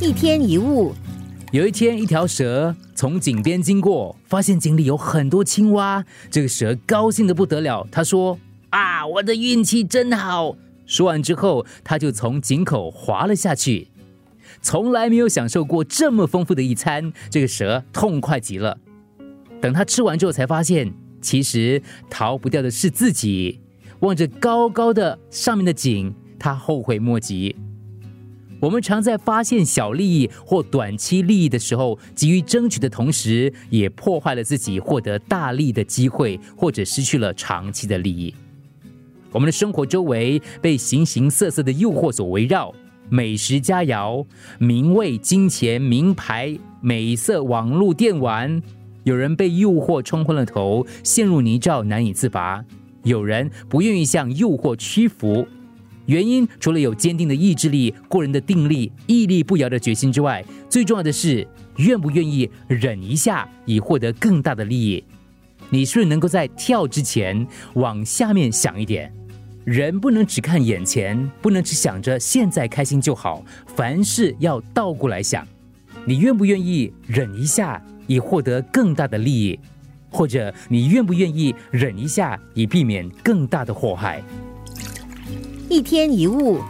一天一物，有一天，一条蛇从井边经过，发现井里有很多青蛙。这个蛇高兴的不得了，他说：“啊，我的运气真好！”说完之后，他就从井口滑了下去。从来没有享受过这么丰富的一餐，这个蛇痛快极了。等他吃完之后，才发现其实逃不掉的是自己。望着高高的上面的井，他后悔莫及。我们常在发现小利益或短期利益的时候，急于争取的同时，也破坏了自己获得大利的机会，或者失去了长期的利益。我们的生活周围被形形色色的诱惑所围绕，美食佳肴、名位、金钱、名牌、美色、网络电玩，有人被诱惑冲昏了头，陷入泥沼难以自拔。有人不愿意向诱惑屈服，原因除了有坚定的意志力、过人的定力、屹立不摇的决心之外，最重要的是愿不愿意忍一下，以获得更大的利益。你是不是能够在跳之前往下面想一点？人不能只看眼前，不能只想着现在开心就好，凡事要倒过来想。你愿不愿意忍一下，以获得更大的利益？或者你愿不愿意忍一下，以避免更大的祸害？一天一物，